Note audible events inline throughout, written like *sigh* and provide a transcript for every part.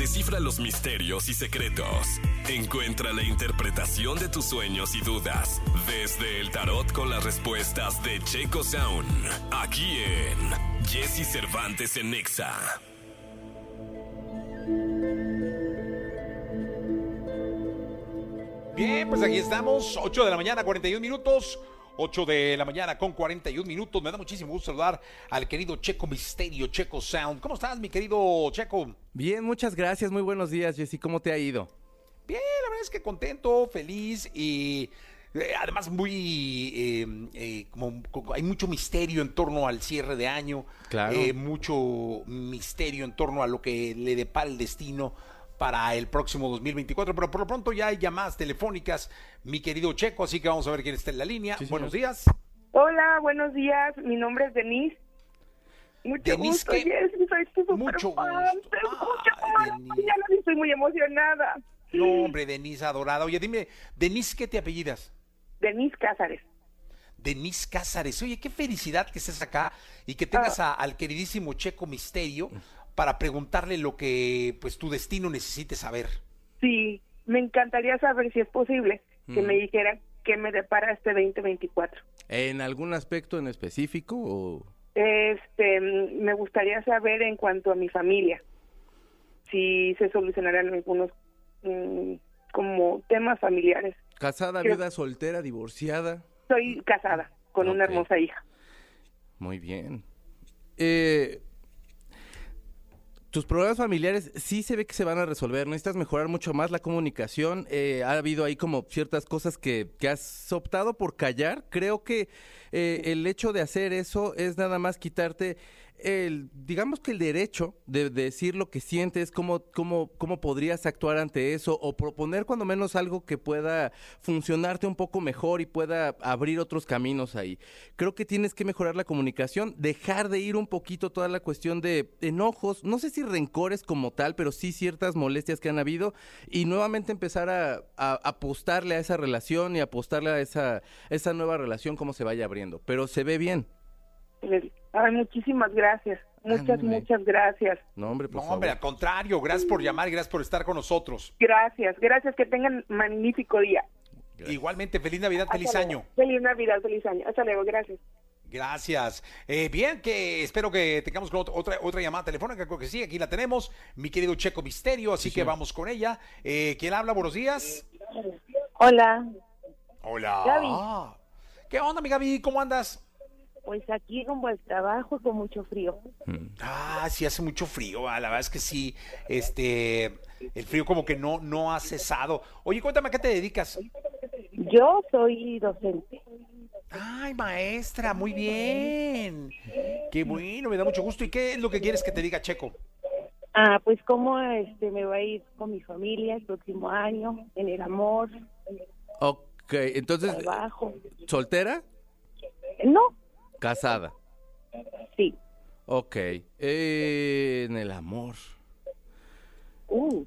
descifra los misterios y secretos. Encuentra la interpretación de tus sueños y dudas desde el tarot con las respuestas de Checo Sound. Aquí en Jesse Cervantes en Nexa. Bien, pues aquí estamos, 8 de la mañana, 41 minutos. 8 de la mañana con 41 minutos. Me da muchísimo gusto saludar al querido Checo Misterio, Checo Sound. ¿Cómo estás, mi querido Checo? Bien, muchas gracias. Muy buenos días, Jessy. ¿Cómo te ha ido? Bien, la verdad es que contento, feliz y eh, además muy eh, eh, como, como hay mucho misterio en torno al cierre de año, Claro. eh, mucho misterio en torno a lo que le depara el destino para el próximo 2024, pero por lo pronto ya hay llamadas telefónicas, mi querido Checo, así que vamos a ver quién está en la línea. Sí. Buenos días. Hola, buenos días. Mi nombre es Denise. Mucho Denise, gusto, ¿qué? Jessy. Soy tu Mucho fan. gusto. Ay, todas las Denise. mañanas y estoy muy emocionada. No, hombre, Denise adorada. Oye, dime, Denise, ¿qué te apellidas? Denise Cázares. Denise Cázares. Oye, qué felicidad que estés acá y que tengas Ah. a- al queridísimo Checo Misterio para preguntarle lo que pues tu destino necesite saber. Sí, me encantaría saber si es posible que Mm. me dijeran qué me depara este 2024. ¿En algún aspecto en específico o...? Este, mm, me gustaría saber en cuanto a mi familia, si se solucionarán algunos mm, como temas familiares. Casada, Creo- viuda, soltera, divorciada. Soy casada con una hermosa hija. Muy bien. Eh, tus problemas familiares sí se ve que se van a resolver. Necesitas mejorar mucho más la comunicación. Eh, ha habido ahí como ciertas cosas que, que has optado por callar. Creo que eh, el hecho de hacer eso es nada más quitarte el, digamos que el derecho de, de decir lo que sientes, cómo, cómo, cómo podrías actuar ante eso, o proponer cuando menos algo que pueda funcionarte un poco mejor y pueda abrir otros caminos ahí. Creo que tienes que mejorar la comunicación, dejar de ir un poquito toda la cuestión de enojos, no sé si rencores como tal, pero sí ciertas molestias que han habido, y nuevamente empezar a, a apostarle a esa relación y apostarle a esa, esa nueva relación, cómo se vaya abriendo. Pero se ve bien. Les- Ay, muchísimas gracias. Muchas, Ándale. muchas gracias. No, hombre, por No, hombre, al contrario, gracias por llamar y gracias por estar con nosotros. Gracias, gracias. Que tengan magnífico día. Gracias. Igualmente, feliz Navidad, feliz año. Feliz Navidad, feliz año. Hasta luego, gracias. Gracias. Eh, bien, que espero que tengamos otra, otra llamada telefónica, creo que sí, aquí la tenemos, mi querido Checo Misterio, así Sí, que vamos con ella. Eh, ¿Quién habla? Buenos días. Hola, Hola. Gaby. ¿Qué onda, mi Gaby? ¿Cómo andas? Pues aquí rumbo al trabajo con mucho frío. Mm. Ah, sí hace mucho frío, ah, la verdad es que sí, este, el frío como que no, no ha cesado. Oye, cuéntame, ¿a qué te dedicas? Yo soy docente. Ay, maestra, muy bien. Qué bueno, me da mucho gusto. ¿Y qué es lo que quieres que te diga, Checo? Ah, pues cómo este me va a ir con mi familia el próximo año, en el amor, Ok, entonces, trabajo. ¿soltera? No, Casada. sí. Ok. Eh, en el amor. Uh,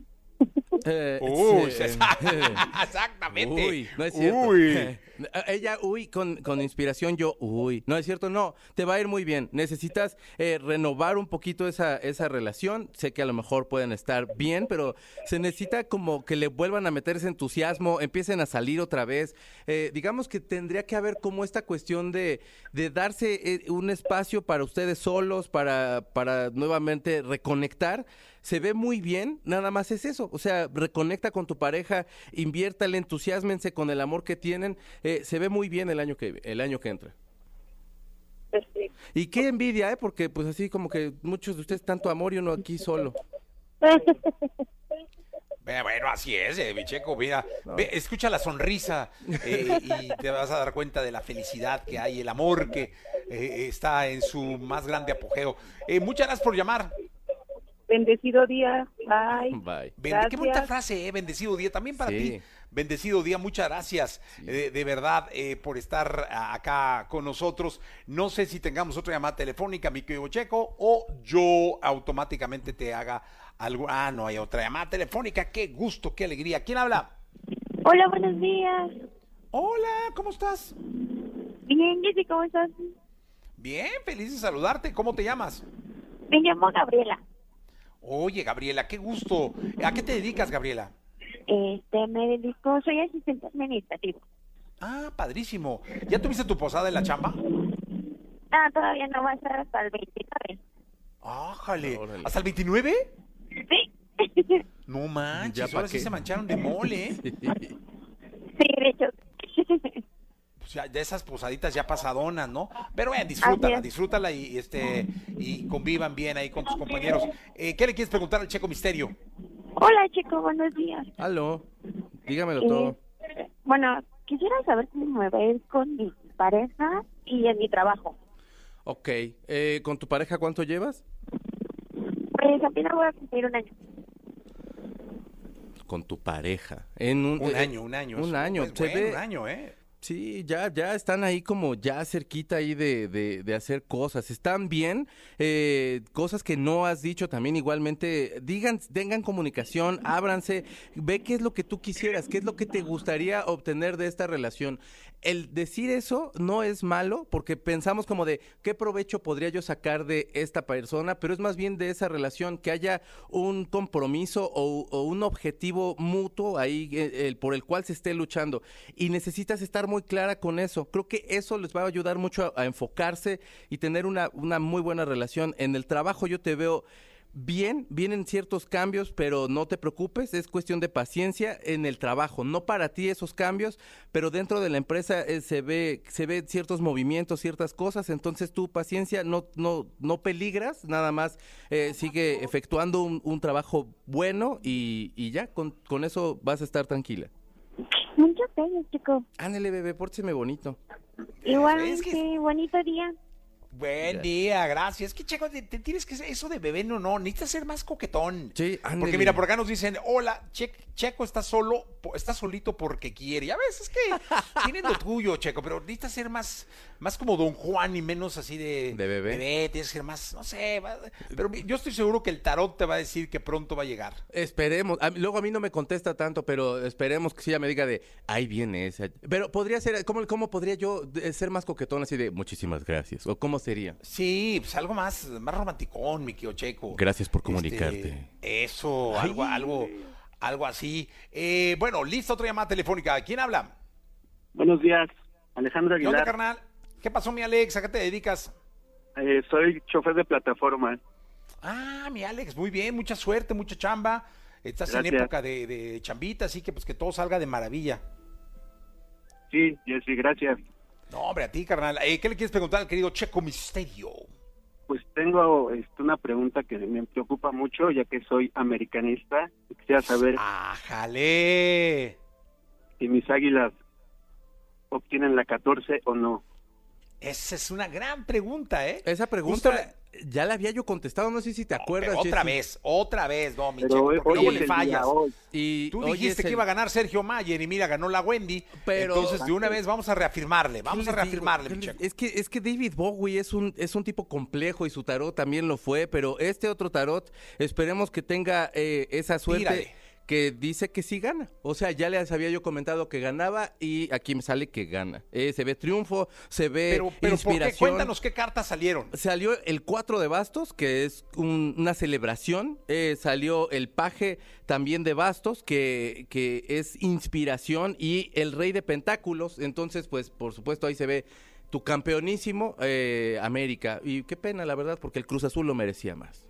Eh, Uy, sí, *laughs* exactamente. Uy, no es cierto. Uy. *laughs* Ella, uy, con, con inspiración, yo, uy. No es cierto, no. Te va a ir muy bien. Necesitas eh, renovar un poquito esa, esa relación. Sé que a lo mejor pueden estar bien, pero se necesita como que le vuelvan a meter ese entusiasmo, empiecen a salir otra vez. Eh, digamos que tendría que haber como esta cuestión de, de darse eh, un espacio para ustedes solos, para, para nuevamente reconectar. Se ve muy bien, nada más es eso. O sea, reconecta con tu pareja, inviértale, entusiasmense con el amor que tienen. Eh, se ve muy bien el año que, el año que entra. perfecto. Y qué envidia, ¿eh? Porque pues así como que muchos de ustedes tanto amor y uno aquí solo. *laughs* Bueno, así es, eh, mira, ve, escucha la sonrisa eh, y te vas a dar cuenta de la felicidad que hay, el amor que eh, está en su más grande apogeo. Eh, muchas gracias por llamar. Bendecido día. Bye. *laughs* Bye. Qué bonita frase, eh, bendecido día. También para Sí. ti, bendecido día. Muchas gracias eh, de verdad eh, por estar acá con nosotros. No sé si tengamos otra llamada telefónica, mi querido Checo, o yo automáticamente te haga algo. Ah, no hay otra llamada telefónica. Qué gusto, qué alegría. ¿Quién habla? Hola, buenos días. Hola, ¿cómo estás? Bien, Jessy, ¿cómo estás? Bien, feliz de saludarte. ¿Cómo te llamas? Me llamo Gabriela. Oye, Gabriela, qué gusto. ¿A qué te dedicas, Gabriela? Este, me dedico, soy asistente administrativo. Ah, padrísimo. ¿Ya tuviste tu posada en la chamba? Ah, todavía no va a ser hasta el 29. Ájale. Órale. ¿Hasta el 29? Sí. No manches, Ya ahora sí qué. se mancharon de mole, ¿eh? *laughs* sí, de esas posaditas ya pasadonas, ¿no? Pero bueno, disfrútala, Así es. disfrútala y este y convivan bien ahí con tus compañeros. Eh, ¿Qué le quieres preguntar al Checo Misterio? Hola, chico, buenos días. Aló, dígamelo todo. Eh, bueno, quisiera saber cómo me va a ir con mi pareja y en mi trabajo. Ok, eh, ¿con tu pareja cuánto llevas? Pues apenas voy a cumplir un año. Con tu pareja. En un, Un eh, año, un año. Un año. pues, se bueno, ve, un año, ¿eh? Sí, ya, ya están ahí como ya cerquita ahí de, de, hacer cosas. Están bien, eh, cosas que no has dicho también igualmente. Digan, tengan comunicación, ábranse, ve qué es lo que tú quisieras, qué es lo que te gustaría obtener de esta relación. El decir eso no es malo porque pensamos como de qué provecho podría yo sacar de esta persona, pero es más bien de esa relación, que haya un compromiso o, un objetivo mutuo ahí eh, por el cual se esté luchando. Y necesitas estar muy clara con eso. Creo que eso les va a ayudar mucho a, enfocarse y tener una, una muy buena relación. En el trabajo yo te veo bien, vienen ciertos cambios, pero no te preocupes, es cuestión de paciencia en el trabajo, no para ti esos cambios, pero dentro de la empresa eh, se ve se ve ciertos movimientos, ciertas cosas, entonces tu paciencia no no no peligras, nada más eh, sigue efectuando un, un trabajo bueno y, y ya con, con eso vas a estar tranquila. Muchas gracias, chico. Ándale, bebé, pórtese bonito. Igualmente, Es que- bonito día. Buen día, gracias. Es que, Checo, te, te tienes que eso de bebé, no, no, necesitas ser más coquetón. Sí. Porque mira, por acá nos dicen, hola, Che- Checo está solo, está solito porque quiere. Ya ves, es que *laughs* tienes lo tuyo, Checo, pero necesitas ser más, más como Don Juan y menos así de... De bebé. tienes que ser más, no sé, va- pero yo estoy seguro que el tarot te va a decir que pronto va a llegar. Esperemos. A luego a mí no me contesta tanto, pero esperemos que sí ella me diga de, ahí viene esa. Pero podría ser, ¿cómo, cómo podría yo ser más coquetón así de, muchísimas gracias? ¿O cómo sería? Sí, pues algo más, más romanticón, mi Checo. Gracias por Este, comunicarte. eso, algo, algo, algo así. Eh, bueno, listo, otra llamada telefónica. ¿Quién habla? Buenos días, Alejandro ¿Qué onda, Aguilar. carnal? ¿Qué pasó, mi Alex? ¿A qué te dedicas? Eh, soy chofer de plataforma. Ah, mi Alex, muy bien, mucha suerte, mucha chamba. Estás en época de, de chambita, así que pues que todo salga de maravilla. Sí, Jessy, gracias. No, hombre, a ti, carnal. Eh, ¿Qué le quieres preguntar al querido Checo Misterio? Pues tengo este, una pregunta que me preocupa mucho, ya que soy americanista. Quisiera saber ¡Ájale! si mis águilas obtienen la 14 o no. Esa es una gran pregunta, ¿eh? Esa pregunta ya la había yo contestado, no sé si te acuerdas. Pero otra vez, otra vez, no, mi Pero Checo, hoy, porque hoy luego es le día, fallas. hoy. Y Tú dijiste que iba a ganar Sergio Mayer y mira, ganó la Wendy. Pero- Entonces, de una vez vamos a reafirmarle, ¿Qué vamos a reafirmarle, digo? mi ¿Qué les- Checo. Es que, es que David Bowie es un, es un tipo complejo y su tarot también lo fue, pero este otro tarot, esperemos que tenga eh, esa suerte Tírale. Que dice que sí gana. O sea, ya les había yo comentado que ganaba y aquí me sale que gana. Eh, se ve triunfo, se ve Pero, pero ¿por qué? inspiración. Cuéntanos qué cartas salieron. Salió el 4 de bastos, que es un- una celebración. Eh, salió el paje también de bastos, que, que es inspiración. Y el rey de pentáculos. Entonces, pues, por supuesto, ahí se ve tu campeonísimo eh, América. Y qué pena, la verdad, porque el Cruz Azul lo merecía más.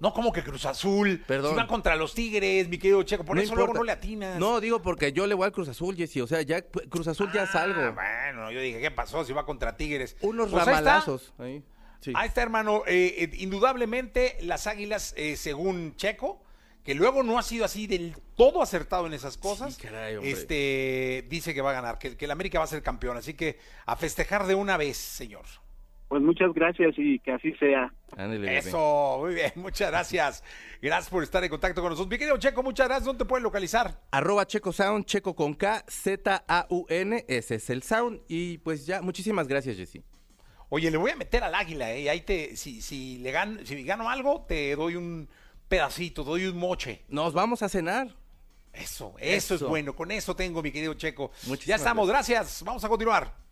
No, como que Cruz Azul. Perdón. Si van contra los Tigres, mi querido Checo. Por No eso luego importa. no le atinas. No, digo porque yo le voy al Cruz Azul, Jessy. O sea, ya Cruz Azul ya Ah, algo. Bueno, yo dije, ¿qué pasó si va contra Tigres? Unos Pues ahí está. ramalazos. ahí. Sí. Ahí está, hermano. Eh, eh, indudablemente, las águilas, eh, según Checo, que luego no ha sido así del todo acertado en esas cosas, Sí, caray, este dice que va a ganar, que, que el América va a ser campeón. Así que a festejar de una vez, señor. Pues muchas gracias y que así sea. Eso, muy bien, *laughs* muchas gracias. Gracias por estar en contacto con nosotros. Mi querido Checo, muchas gracias. ¿Dónde te pueden localizar? Arroba Checo Sound, Checo con K, Z-A-U-N, ese es el sound. Y pues ya, muchísimas gracias, Jessy. Oye, le voy a meter al águila, ¿eh? Y ahí te, si, si le gano, si gano algo, te doy un pedacito, doy un moche. Nos vamos a cenar. Eso, eso, es bueno. Con eso tengo, mi querido Checo. Muchísimas ya estamos, gracias. Vamos a continuar.